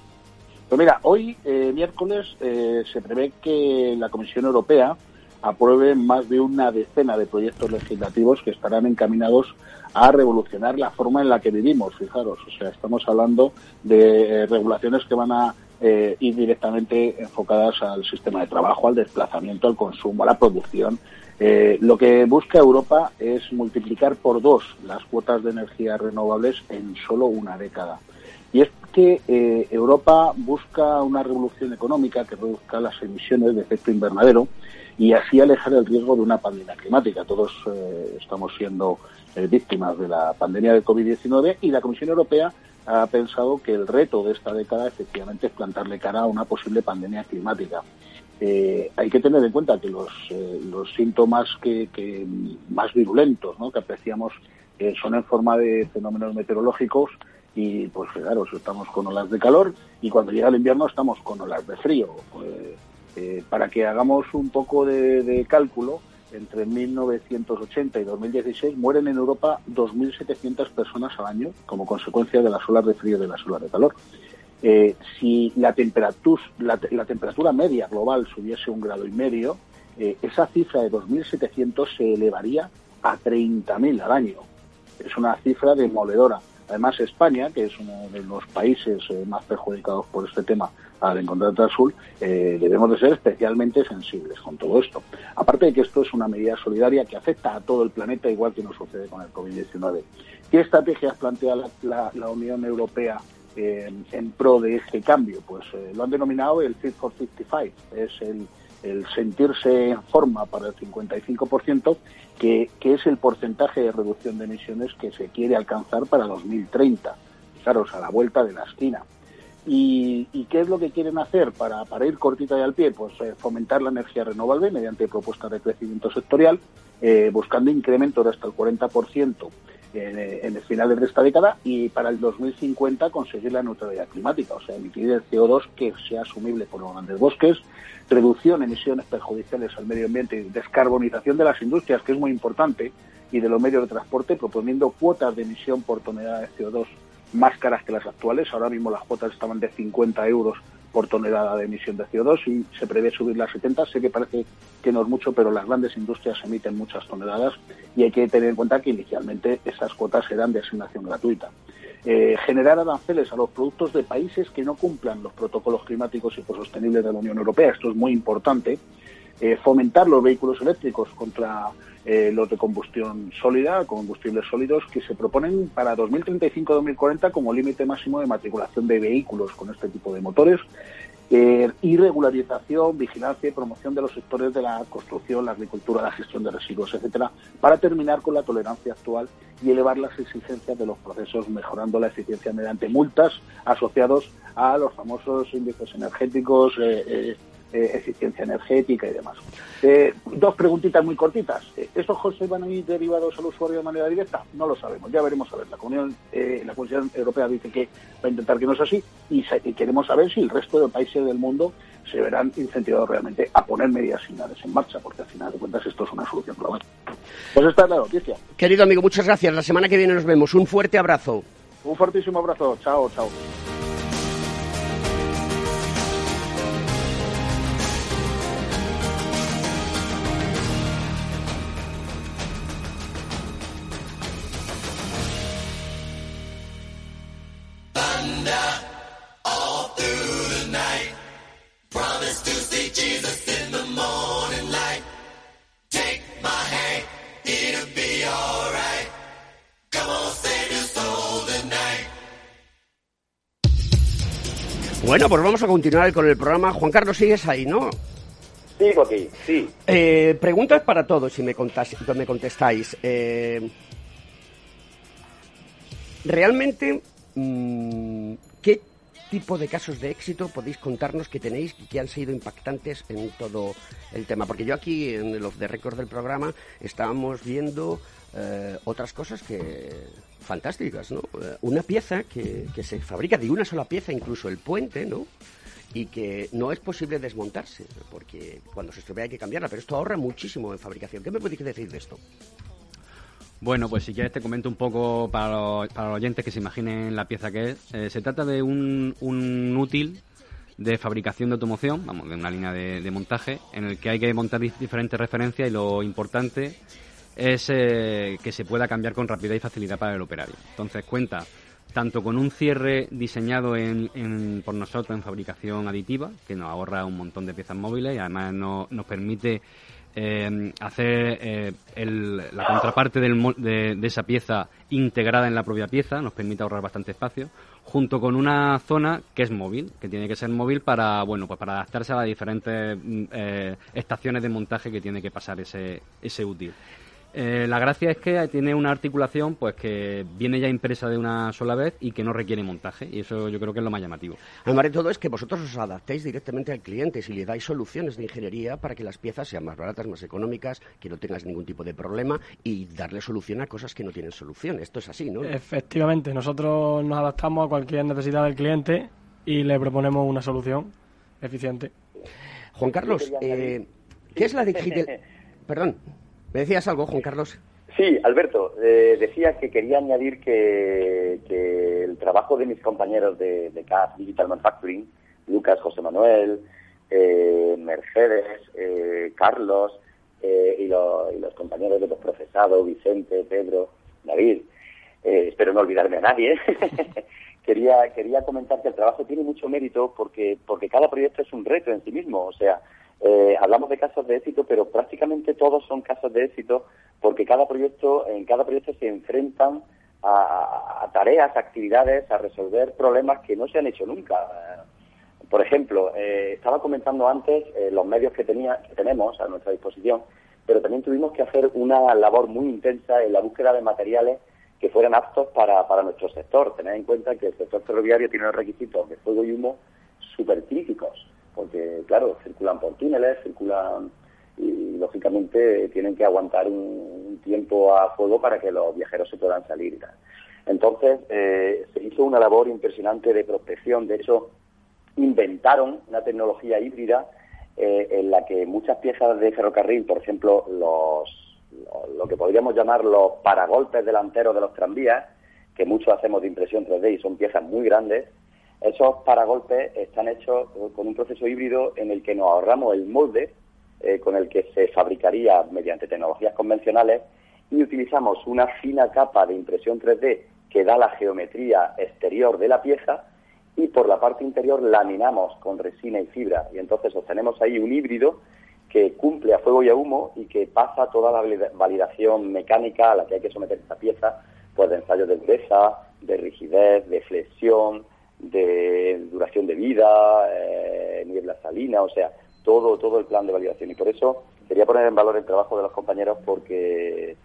Pues mira, hoy, eh, miércoles, se prevé que la Comisión Europea apruebe más de una decena de proyectos legislativos que estarán encaminados a revolucionar la forma en la que vivimos, fijaros. O sea, estamos hablando de eh, regulaciones que van a eh, ir directamente enfocadas al sistema de trabajo, al desplazamiento, al consumo, a la producción. Eh, lo que busca Europa es multiplicar por dos las cuotas de energías renovables en solo una década. Y es que eh, Europa busca una revolución económica que reduzca las emisiones de efecto invernadero y así alejar el riesgo de una pandemia climática. Todos eh, estamos siendo víctimas de la pandemia de COVID-19 y la Comisión Europea ha pensado que el reto de esta década efectivamente es plantarle cara a una posible pandemia climática. Eh, hay que tener en cuenta que los, los síntomas que, más virulentos ¿no? que apreciamos son en forma de fenómenos meteorológicos y pues claro, estamos con olas de calor y cuando llega el invierno estamos con olas de frío. Eh, para que hagamos un poco de, cálculo, entre 1980 y 2016 mueren en Europa 2.700 personas al año como consecuencia de las olas de frío y de las olas de calor. Eh, si la temperatura, la, temperatura media global subiese un grado y medio, eh, esa cifra de 2.700 se elevaría a 30.000 al año. Es una cifra demoledora. Además, España, que es uno de los países eh, más perjudicados por este tema al encontrar el sur, debemos de ser especialmente sensibles con todo esto. Aparte de que esto es una medida solidaria que afecta a todo el planeta, igual que nos sucede con el COVID-19. ¿Qué estrategias plantea la, Unión Europea eh, en pro de este cambio? Pues lo han denominado el Fit for 55. Es el sentirse en forma para el 55%, que, que es el porcentaje de reducción de emisiones que se quiere alcanzar para 2030. Claro, a la vuelta de la esquina. ¿Y, qué es lo que quieren hacer para, para ir cortita y al pie? Pues eh, fomentar la energía renovable mediante propuestas de crecimiento sectorial, eh, buscando incrementos de hasta el 40% en, eh, en el finales de esta década y para el 2050 conseguir la neutralidad climática, o sea, emitir el CO2 que sea asumible por los grandes bosques, reducción de emisiones perjudiciales al medio ambiente y descarbonización de las industrias, que es muy importante, y de los medios de transporte, proponiendo cuotas de emisión por tonelada de CO2 más caras que las actuales. Ahora mismo las cuotas estaban de 50 euros por tonelada de emisión de CO2 y se prevé subirlas a 70. Sé que parece que no es mucho, pero las grandes industrias emiten muchas toneladas y hay que tener en cuenta que inicialmente esas cuotas eran de asignación gratuita. Eh, generar aranceles a los productos de países que no cumplan los protocolos climáticos y sostenibles de la Unión Europea. Esto es muy importante. Eh, fomentar los vehículos eléctricos contra eh, los de combustión sólida, combustibles sólidos, que se proponen para 2035-2040 como límite máximo de matriculación de vehículos con este tipo de motores eh, y regularización, vigilancia y promoción de los sectores de la construcción, la agricultura, la gestión de residuos, etcétera, para terminar con la tolerancia actual y elevar las exigencias de los procesos, mejorando la eficiencia mediante multas asociados a los famosos índices energéticos, eh, eh eh, eficiencia energética y demás. Eh, dos preguntitas muy cortitas. Eh, ¿Estos costes van a ir derivados al usuario de manera directa? No lo sabemos, ya veremos a ver. La Comisión, la Comisión Europea dice que va a intentar que no sea así y, queremos saber si el resto de países del mundo se verán incentivados realmente a poner medidas similares en marcha, porque al final de cuentas esto es una solución global. Pues esta es la noticia. Querido amigo, muchas gracias. La semana que viene nos vemos. Un fuerte abrazo. Un fortísimo abrazo. Chao, chao. Bueno, pues vamos a continuar con el programa. Juan Carlos, sigues ahí, ¿no? Sigo aquí, sí. Eh, preguntas para todos, si me, me contestáis. Eh, realmente, mm, ¿qué tipo de casos de éxito podéis contarnos que tenéis y que han sido impactantes en todo el tema? Porque yo aquí, en el off the record del programa, estábamos viendo eh, otras cosas que fantásticas, ¿no? Eh, una pieza que, que, se fabrica de una sola pieza, incluso el puente, ¿no? Y que no es posible desmontarse, porque cuando se estropea hay que cambiarla, pero esto ahorra muchísimo en fabricación. ¿Qué me podéis decir de esto? Bueno, pues si quieres te comento un poco para los, para los oyentes que se imaginen la pieza que es. Eh, se trata de un, un útil de fabricación de automoción, vamos, de una línea de, de, montaje, en el que hay que montar diferentes referencias y lo importante es eh, que se pueda cambiar con rapidez y facilidad para el operario. Entonces cuenta tanto con un cierre diseñado en, por nosotros en fabricación aditiva, que nos ahorra un montón de piezas móviles y además nos permite eh, hacer eh, el- la contraparte del de, de esa pieza integrada en la propia pieza, nos permite ahorrar bastante espacio, junto con una zona que es móvil, que tiene que ser móvil para, bueno, pues para adaptarse a las diferentes mm, eh, estaciones de montaje que tiene que pasar ese, ese útil. Eh, la gracia es que tiene una articulación pues que viene ya impresa de una sola vez y que no requiere montaje y eso yo creo que es lo más llamativo. Además de todo es que vosotros os adaptéis directamente al cliente si le dais soluciones de ingeniería para que las piezas sean más baratas, más económicas, que no tengas ningún tipo de problema y darle solución a cosas que no tienen solución. Esto es así, ¿no? Efectivamente, nosotros nos adaptamos a cualquier necesidad del cliente y le proponemos una solución eficiente. Juan Carlos, eh, ¿qué es la [LAUGHS] digital... Perdón, ¿me decías algo, Juan Carlos? Sí, Alberto, eh, decía que quería añadir que, que el trabajo de mis compañeros de, CAF Digital Manufacturing, Lucas, José Manuel, eh, Mercedes, eh, Carlos eh, y, lo- y los compañeros de Procesado, Vicente, Pedro, David, eh, espero no olvidarme a nadie, [LAUGHS] quería, quería comentar que el trabajo tiene mucho mérito porque, porque cada proyecto es un reto en sí mismo. O sea, eh, hablamos de casos de éxito, pero prácticamente todos son casos de éxito porque cada proyecto, en cada proyecto se enfrentan a, a tareas, actividades, a resolver problemas que no se han hecho nunca. Por ejemplo, eh, estaba comentando antes eh, los medios que, tenía, que tenemos a nuestra disposición, pero también tuvimos que hacer una labor muy intensa en la búsqueda de materiales que fueran aptos para, para nuestro sector. Tened en cuenta que el sector ferroviario tiene unos requisitos de fuego y humo súper críticos, porque, claro, circulan por túneles, circulan y, lógicamente, tienen que aguantar un, tiempo a fuego para que los viajeros se puedan salir. Entonces, eh, se hizo una labor impresionante de prospección. De hecho, inventaron una tecnología híbrida eh, en la que muchas piezas de ferrocarril, por ejemplo, los, lo, lo que podríamos llamar los paragolpes delanteros de los tranvías, que muchos hacemos de impresión 3D y son piezas muy grandes, esos paragolpes están hechos con un proceso híbrido en el que nos ahorramos el molde eh, con el que se fabricaría mediante tecnologías convencionales y utilizamos una fina capa de impresión 3D que da la geometría exterior de la pieza y por la parte interior laminamos con resina y fibra. Y entonces obtenemos ahí un híbrido que cumple a fuego y a humo y que pasa toda la valida- validación mecánica a la que hay que someter esta pieza, pues de ensayos de dureza, de rigidez, de flexión, de duración de vida, eh, niebla salina, o sea, todo, todo el plan de validación. Y por eso quería poner en valor el trabajo de los compañeros porque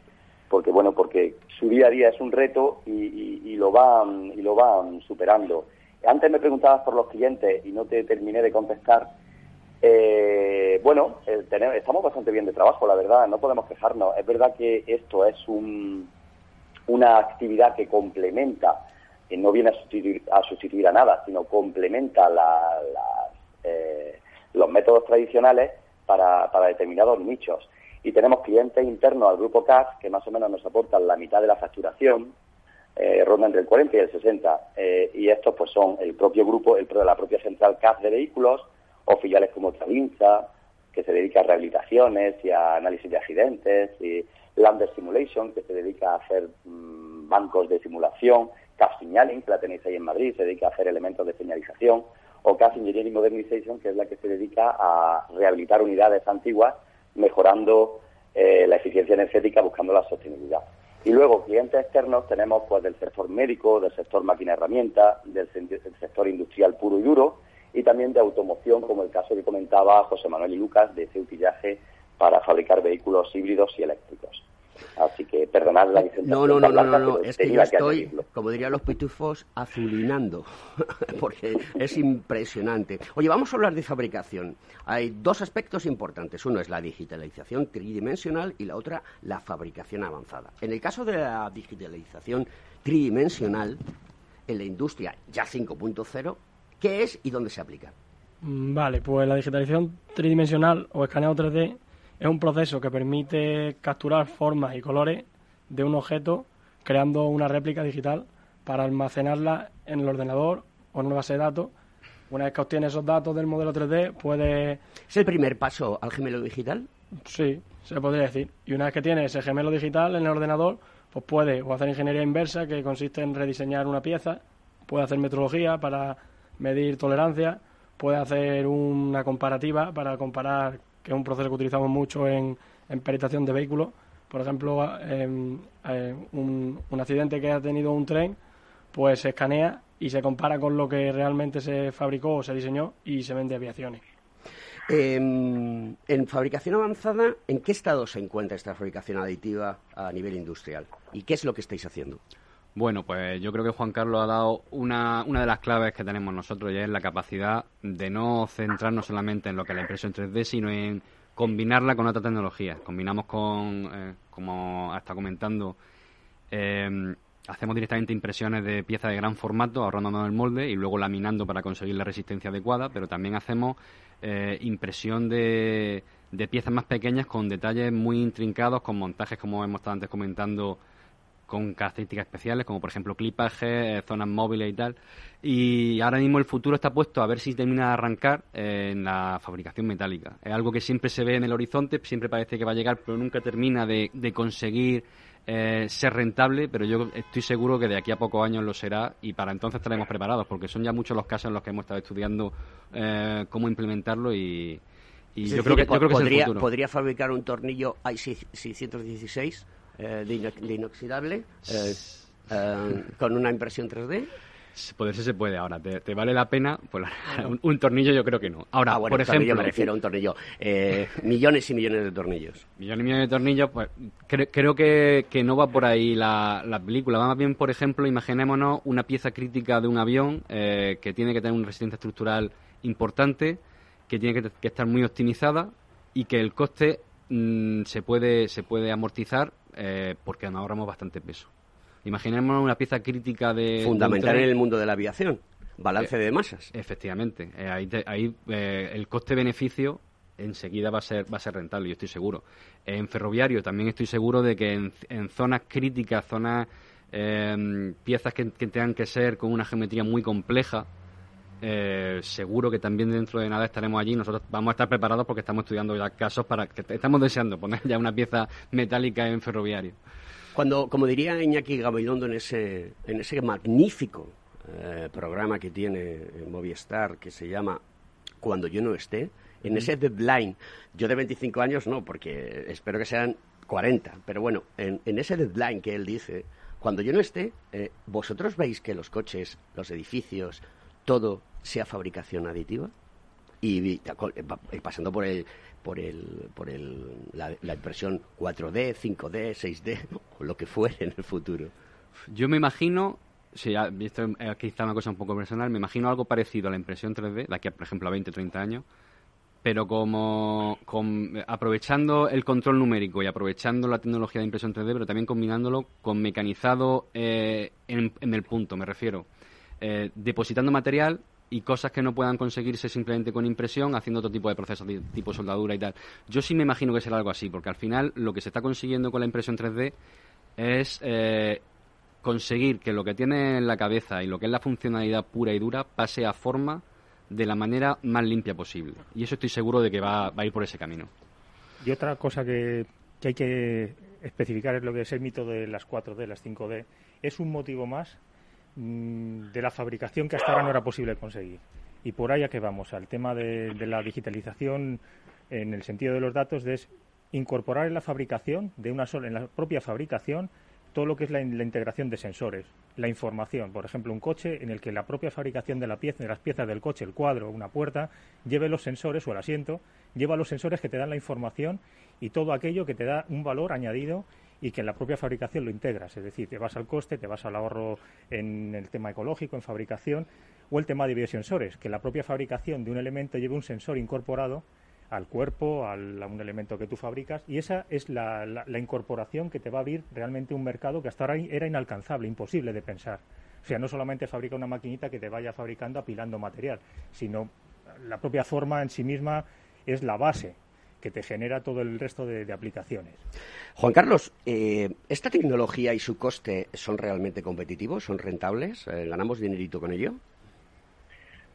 porque bueno porque su día a día es un reto y, y- y lo van y lo van superando. Antes me preguntabas por los clientes y no te terminé de contestar. Eh, bueno eh, tene- estamos bastante bien de trabajo la verdad no podemos quejarnos. Es verdad que esto es un, una actividad que complementa que no viene a sustituir a, sustituir a nada sino complementa la- las, eh, los métodos tradicionales para, para determinados nichos. Y tenemos clientes internos al grupo CAS que más o menos nos aportan la mitad de la facturación, eh, ronda entre el 40 y el 60, eh, y estos pues son el propio grupo, el, la propia central CAS de vehículos, o filiales como Travinza, que se dedica a rehabilitaciones y a análisis de accidentes, y Lander Simulation, que se dedica a hacer mm, bancos de simulación, CAS Signaling, que la tenéis ahí en Madrid, se dedica a hacer elementos de señalización, o CAS Engineering Modernization, que es la que se dedica a rehabilitar unidades antiguas, mejorando eh, la eficiencia energética, buscando la sostenibilidad. Y luego, clientes externos tenemos pues del sector médico, del sector máquina herramienta, del, del sector industrial puro y duro, y también de automoción, como el caso que comentaba José Manuel y Lucas, de ese utillaje para fabricar vehículos híbridos y eléctricos. Así que perdonad la. No, no, no, no, no, no, es que yo estoy, como dirían los pitufos, azulinando, [LAUGHS] porque es impresionante. Oye, vamos a hablar de fabricación. Hay dos aspectos importantes. Uno es la digitalización tridimensional y la otra la fabricación avanzada. En el caso de la digitalización tridimensional, en la industria ya 5.0, ¿qué es y dónde se aplica? Mm, Vale, pues la digitalización tridimensional o escaneado 3D es un proceso que permite capturar formas y colores de un objeto creando una réplica digital para almacenarla en el ordenador o en una base de datos. Una vez que obtiene esos datos del modelo 3D, puede... ¿Es el primer paso al gemelo digital? Sí, se podría decir. Y una vez que tiene ese gemelo digital en el ordenador, pues puede o hacer ingeniería inversa, que consiste en rediseñar una pieza, puede hacer metrología para medir tolerancia, puede hacer una comparativa para comparar que es un proceso que utilizamos mucho en, en peritación de vehículos. Por ejemplo, un, un accidente que ha tenido un tren, pues se escanea y se compara con lo que realmente se fabricó o se diseñó y se vende aviaciones. Em, en fabricación avanzada, ¿en qué estado se encuentra esta fabricación aditiva a nivel industrial? ¿Y qué es lo que estáis haciendo? Bueno, pues yo creo que Juan Carlos ha dado una, una de las claves que tenemos nosotros y es la capacidad de no centrarnos solamente en lo que es la impresión 3D, sino en combinarla con otra tecnología. Combinamos con, eh, como está comentando, eh, hacemos directamente impresiones de piezas de gran formato, ahorrándonos el molde y luego laminando para conseguir la resistencia adecuada, pero también hacemos eh, impresión de, de piezas más pequeñas con detalles muy intrincados, con montajes, como hemos estado antes comentando, con características especiales, como por ejemplo clipaje, eh, zonas móviles y tal. Y ahora mismo el futuro está puesto a ver si termina de arrancar eh, en la fabricación metálica. Es algo que siempre se ve en el horizonte, siempre parece que va a llegar, pero nunca termina de, de conseguir eh, ser rentable, pero yo estoy seguro que de aquí a pocos años lo será y para entonces estaremos preparados, porque son ya muchos los casos en los que hemos estado estudiando eh, cómo implementarlo y, yo, creo que, yo, creo que, podría, es el futuro. ¿Podría fabricar un tornillo i616 eh, de, inoxidable con una impresión 3D? Poderse se puede. Ahora, ¿te, vale la pena? Pues [LAUGHS] un, tornillo yo creo que no. Ahora, ah, por ejemplo... me refiero a un tornillo. Eh, millones y millones de tornillos. Millones y millones de tornillos, pues creo que, que, no va por ahí la, la, película. Va más bien, por ejemplo, imaginémonos una pieza crítica de un avión eh, que tiene que tener una resistencia estructural importante, que tiene que, que estar muy optimizada y que el coste mm, se, puede, se puede amortizar eh, porque ahorramos bastante peso. Imaginémonos una pieza crítica de... Fundamental en el mundo de la aviación, balance de masas. Efectivamente, eh, ahí, ahí eh, el coste-beneficio enseguida va a ser va a ser rentable, yo estoy seguro. En ferroviario también estoy seguro de que en, zonas críticas, zonas piezas que, tengan que ser con una geometría muy compleja, eh, seguro que también dentro de nada estaremos allí. Nosotros vamos a estar preparados porque estamos estudiando ya casos para que estamos deseando poner ya una pieza metálica en ferroviario. Cuando, como diría Iñaki Gabilondo en ese, en ese magnífico eh, programa que tiene Movistar que se llama Cuando yo no esté, en ese deadline, yo de 25 años no, porque espero que sean 40, pero bueno, en, ese deadline que él dice, cuando yo no esté, eh, ¿vosotros veis que los coches, los edificios, todo sea fabricación aditiva? Y, y pasando por el por, el, por el, la, impresión 4D, 5D, 6D, o lo que fuere en el futuro. Yo me imagino, si esto aquí está una cosa un poco personal, me imagino algo parecido a la impresión 3D, de aquí, por ejemplo, a 20, 30 años, pero como aprovechando el control numérico y aprovechando la tecnología de impresión 3D, pero también combinándolo con mecanizado eh, en, el punto, me refiero. Eh, depositando material y cosas que no puedan conseguirse simplemente con impresión, haciendo otro tipo de procesos tipo soldadura y tal. Yo sí me imagino que será algo así, porque al final lo que se está consiguiendo con la impresión 3D es eh, conseguir que lo que tiene en la cabeza y lo que es la funcionalidad pura y dura pase a forma de la manera más limpia posible. Y eso estoy seguro de que va, a ir por ese camino. Y otra cosa que, que hay que especificar es lo que es el mito de las 4D, las 5D. Es un motivo más de la fabricación que hasta ahora no era posible conseguir. Y por ahí a que vamos, al tema de, la digitalización en el sentido de los datos, de es incorporar en la fabricación, de una sola, en la propia fabricación, todo lo que es la, integración de sensores, la información. Por ejemplo, un coche en el que la propia fabricación de la pieza, de las piezas del coche, el cuadro, una puerta, lleve los sensores o el asiento, lleva los sensores que te dan la información y todo aquello que te da un valor añadido y que en la propia fabricación lo integras, es decir, te vas al coste, te vas al ahorro en el tema ecológico, en fabricación, o el tema de biosensores, que la propia fabricación de un elemento lleve un sensor incorporado al cuerpo, a un elemento que tú fabricas, y esa es la, la, incorporación que te va a abrir realmente un mercado que hasta ahora era inalcanzable, imposible de pensar. O sea, no solamente fabrica una maquinita que te vaya fabricando apilando material, sino la propia forma en sí misma es la base que te genera todo el resto de, aplicaciones. Juan Carlos, eh, ¿esta tecnología y su coste son realmente competitivos? ¿Son rentables? Eh, ¿Ganamos dinerito con ello?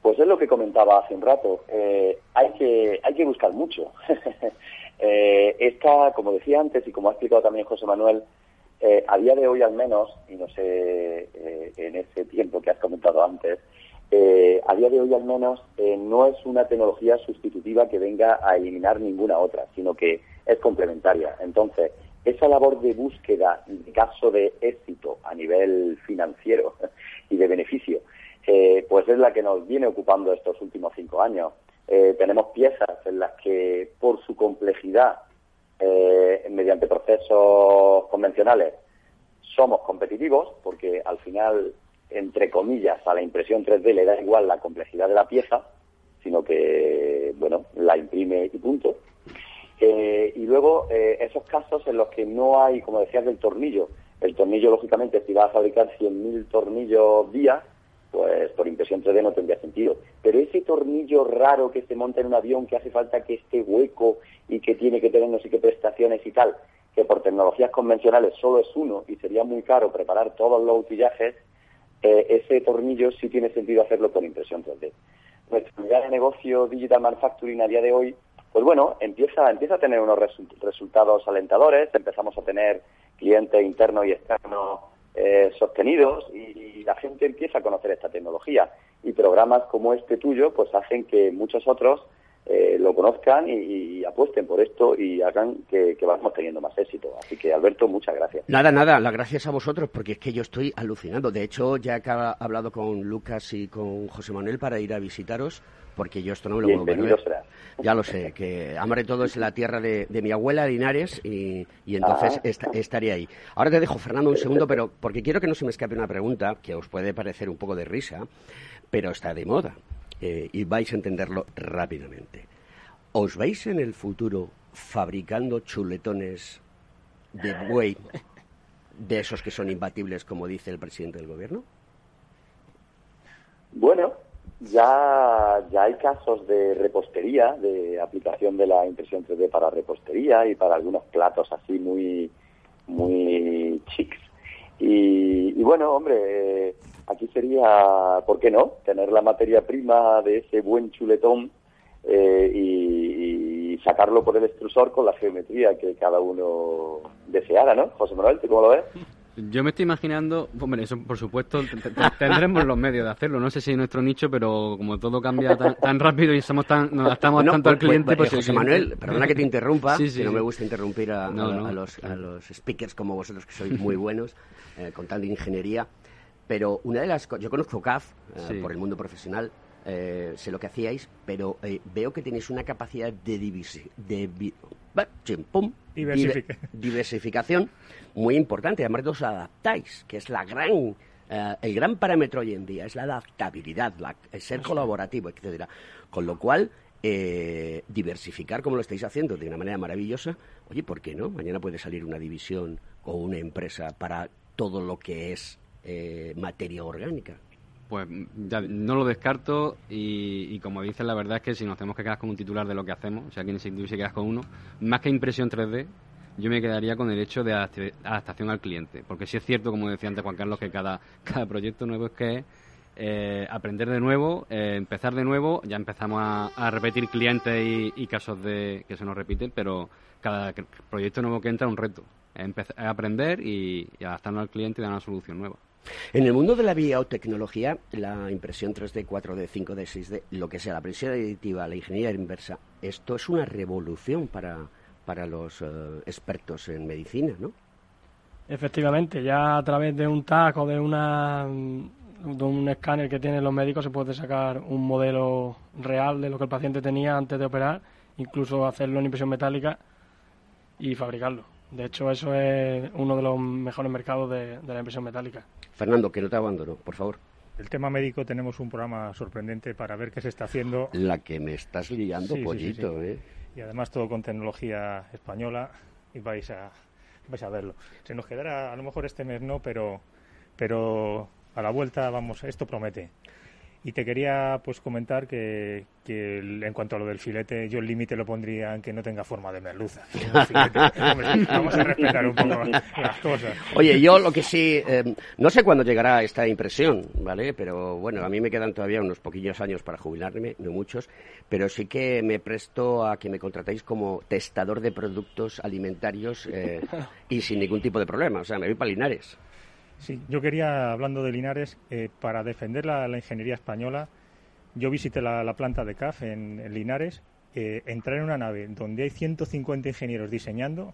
Pues es lo que comentaba hace un rato. Eh, hay, que, hay que buscar mucho. [LAUGHS] esta, como decía antes y como ha explicado también José Manuel, a día de hoy al menos, y no sé en ese tiempo que has comentado antes, eh, a día de hoy al menos eh, no es una tecnología sustitutiva que venga a eliminar ninguna otra, sino que es complementaria. Entonces, esa labor de búsqueda de caso de éxito a nivel financiero [LAUGHS] y de beneficio, eh, pues es la que nos viene ocupando estos últimos cinco años. tenemos piezas en las que, por su complejidad, mediante procesos convencionales, somos competitivos, porque al final entre comillas, a la impresión 3D le da igual la complejidad de la pieza, sino que, bueno, la imprime y punto. Eh, y luego, eh, esos casos en los que no hay, como decías, del tornillo. El tornillo, lógicamente, si va a fabricar 100.000 tornillos día, pues por impresión 3D no tendría sentido. Pero ese tornillo raro que se monta en un avión, que hace falta que esté hueco y que tiene que tener no sé qué prestaciones y tal, que por tecnologías convencionales solo es uno y sería muy caro preparar todos los utillajes, eh, ese tornillo sí tiene sentido hacerlo con impresión 3D. Nuestra unidad de negocio Digital Manufacturing a día de hoy, pues bueno, empieza, empieza a tener unos resultados alentadores, empezamos a tener clientes internos y externos eh, sostenidos y, la gente empieza a conocer esta tecnología. Y programas como este tuyo, pues hacen que muchos otros eh, lo conozcan y, apuesten por esto y hagan que, vamos teniendo más éxito. Así que, Alberto, muchas gracias. Nada, nada, las gracias a vosotros, porque es que yo estoy alucinando. De hecho, ya he hablado con Lucas y con José Manuel para ir a visitaros, porque yo esto no me lo puedo perder. Ya lo sé, que Amare Todo es la tierra de, mi abuela Linares y, entonces ah. estaría ahí. Ahora te dejo, Fernando, un segundo, pero porque quiero que no se me escape una pregunta que os puede parecer un poco de risa, pero está de moda. Eh, y vais a entenderlo rápidamente. ¿Os veis en el futuro fabricando chuletones de buey de esos que son imbatibles, como dice el presidente del gobierno? Bueno, ya, ya hay casos de repostería, de aplicación de la impresión 3D para repostería y para algunos platos así muy, muy chics. Y, y bueno, hombre, Aquí sería, ¿por qué no?, tener la materia prima de ese buen chuletón eh, y, sacarlo por el extrusor con la geometría que cada uno deseara, ¿no? José Manuel, ¿tú cómo lo ves? Yo me estoy imaginando, hombre, eso por supuesto, tendremos los medios de hacerlo. No sé si es nuestro nicho, pero como todo cambia tan, rápido y somos tan, nos adaptamos tanto al pues, cliente, pues, pues José Manuel, perdona que te interrumpa, no me gusta interrumpir a, los, a los speakers como vosotros, que sois muy buenos, eh, con tal de ingeniería. Pero una de las yo conozco CAF eh, por el mundo profesional, eh, sé lo que hacíais, pero eh, veo que tenéis una capacidad de, diversificación muy importante. Además, os adaptáis, que es la gran, el gran parámetro hoy en día, es la adaptabilidad, el ser colaborativo, etcétera. Con lo cual, diversificar como lo estáis haciendo de una manera maravillosa, oye, ¿por qué no? Mañana puede salir una división o una empresa para todo lo que es eh, materia orgánica. Pues ya no lo descarto y, como dices, la verdad es que si nos tenemos que quedar con un titular de lo que hacemos, o sea, quien se quedas con uno, más que impresión 3D, yo me quedaría con el hecho de adaptación al cliente. Porque sí es cierto, como decía antes Juan Carlos, que cada, [LAUGHS] cada proyecto nuevo es que eh, aprender de nuevo, eh, empezar de nuevo, ya empezamos a, repetir clientes y, casos de que se nos repiten, pero cada proyecto nuevo que entra es un reto. Es aprender y, y adaptarnos al cliente y dar una solución nueva. En el mundo de la biotecnología, la impresión 3D, 4D, 5D, 6D, lo que sea, la presión aditiva, la ingeniería inversa, esto es una revolución para, para los eh, expertos en medicina, ¿no? Efectivamente, ya a través de un TAC o de, una, de un escáner que tienen los médicos se puede sacar un modelo real de lo que el paciente tenía antes de operar, incluso hacerlo en impresión metálica y fabricarlo. De hecho, eso es uno de los mejores mercados de, de la impresión metálica. Fernando, que no te abandono, por favor. El tema médico tenemos un programa sorprendente para ver qué se está haciendo. La que me estás liando, pollito, ¿eh? Y además todo con tecnología española y vais a, vais a verlo. Se nos quedará, a lo mejor este mes no, pero, pero a la vuelta, vamos, esto promete. Y te quería pues comentar que, que en cuanto a lo del filete, yo el límite lo pondría en que no tenga forma de merluza. [LAUGHS] vamos a respetar un poco las cosas. Oye, yo lo que sí, em, no sé cuándo llegará esta impresión, ¿vale? Pero bueno, a mí me quedan todavía unos poquillos años para jubilarme, no muchos, pero sí que me presto a que me contratéis como testador de productos alimentarios eh, y sin ningún tipo de problema. O sea, me voy para Linares. Sí, yo quería, hablando de Linares, eh, para defender la, ingeniería española, yo visité la, planta de CAF en, Linares, eh, entrar en una nave donde hay 150 ingenieros diseñando,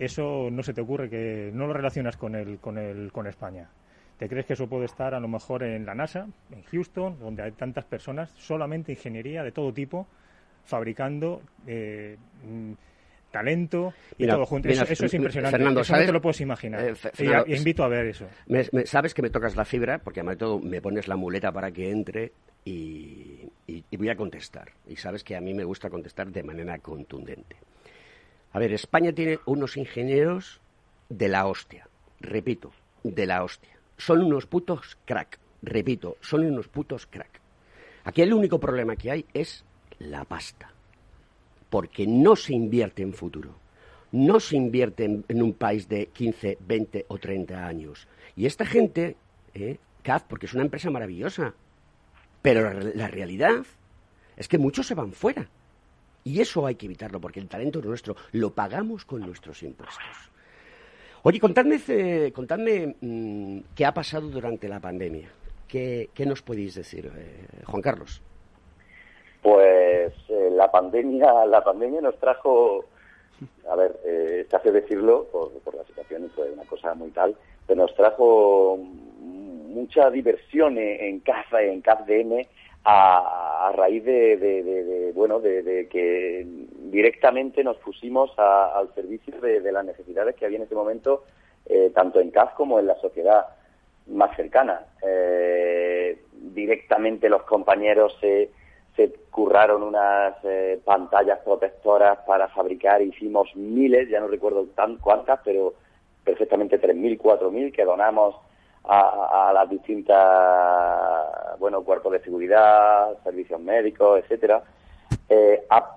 eso no se te ocurre que no lo relacionas con, el, con, el, con España. ¿Te crees que eso puede estar a lo mejor en la NASA, en Houston, donde hay tantas personas, solamente ingeniería de todo tipo, fabricando eh, talento y todo junto? eso, es impresionante. Fernando, eso no te lo puedes imaginar. Eh, y, invito a ver eso. sabes que me tocas la fibra, porque además de todo me pones la muleta para que entre y, y voy a contestar. Y sabes que a mí me gusta contestar de manera contundente. A ver, España tiene unos ingenieros de la hostia. Repito, de la hostia son unos putos crack. Repito, son unos putos crack. Aquí el único problema que hay es la pasta. Porque no se invierte en futuro. No se invierte en, un país de 15, 20 o 30 años. Y esta gente, eh, CAF, porque es una empresa maravillosa, pero la realidad es que muchos se van fuera. Y eso hay que evitarlo, porque el talento nuestro lo pagamos con nuestros impuestos. Oye, contadme, eh, contadme mm, qué ha pasado durante la pandemia. ¿Qué, nos podéis decir, eh, Juan Carlos? Pues la pandemia, la pandemia nos trajo, a ver, es hace decirlo por, la situación y fue una cosa muy tal, pero nos trajo mucha diversión en CAF, en CAFDM, a, a raíz de, bueno, de, que directamente nos pusimos al servicio de, las necesidades que había en ese momento, eh, tanto en CAF como en la sociedad más cercana. Eh, directamente los compañeros se, se curraron unas eh, pantallas protectoras para fabricar, hicimos miles, ya no recuerdo tan cuántas, pero perfectamente 3.000, 4.000 que donamos a, las distintas, bueno, cuerpos de seguridad, servicios médicos, etcétera. Eh, a,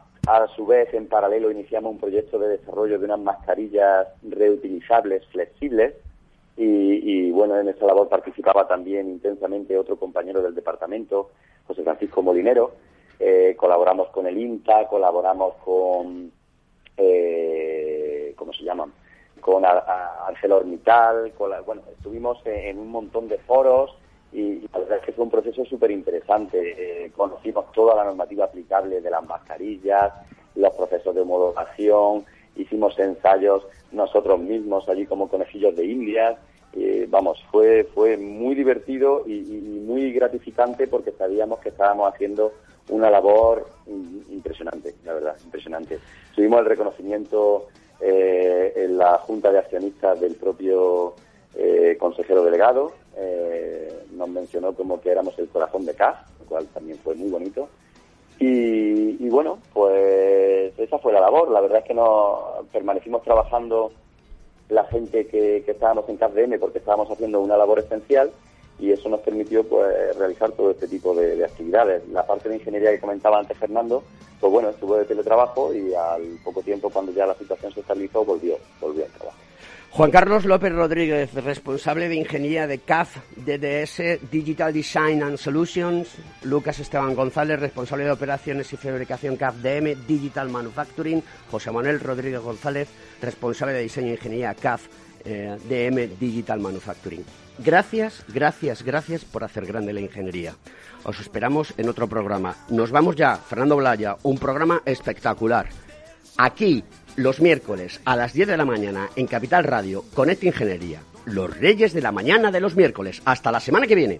su vez, en paralelo, iniciamos un proyecto de desarrollo de unas mascarillas reutilizables, flexibles, y, bueno, en esa labor participaba también intensamente otro compañero del departamento, José Francisco Molinero. Eh, colaboramos con el INTA, colaboramos con, eh, ¿cómo se llaman? con ArcelorMittal, bueno, estuvimos en un montón de foros y, la verdad es que fue un proceso súper interesante. Eh, conocimos toda la normativa aplicable de las mascarillas, los procesos de homologación, hicimos ensayos nosotros mismos allí como conejillos de Indias. Vamos, fue, fue muy divertido y, muy gratificante porque sabíamos que estábamos haciendo una labor impresionante, la verdad, impresionante. Tuvimos el reconocimiento eh, en la Junta de Accionistas del propio eh, consejero delegado. Eh, nos mencionó como que éramos el corazón de CAF, lo cual también fue muy bonito. Y, bueno, pues esa fue la labor. La verdad es que nos permanecimos trabajando la gente que, que estábamos en CAFDM porque estábamos haciendo una labor esencial y eso nos permitió pues realizar todo este tipo de, actividades. La parte de ingeniería que comentaba antes Fernando, pues bueno, estuvo de teletrabajo y al poco tiempo cuando ya la situación se estabilizó volvió, volvió al trabajo. Juan Carlos López Rodríguez, responsable de ingeniería de CAF, DDS, Digital Design and Solutions. Lucas Esteban González, responsable de operaciones y fabricación CAF DM, Digital Manufacturing. José Manuel Rodríguez González, responsable de diseño e ingeniería CAF, eh, DM, Digital Manufacturing. Gracias, gracias, gracias por hacer grande la ingeniería. Os esperamos en otro programa. Nos vamos ya, Fernando Blaya, un programa espectacular. Aquí, los miércoles a las 10 de la mañana en Capital Radio, Conecta Ingeniería. Los reyes de la mañana de los miércoles. Hasta la semana que viene.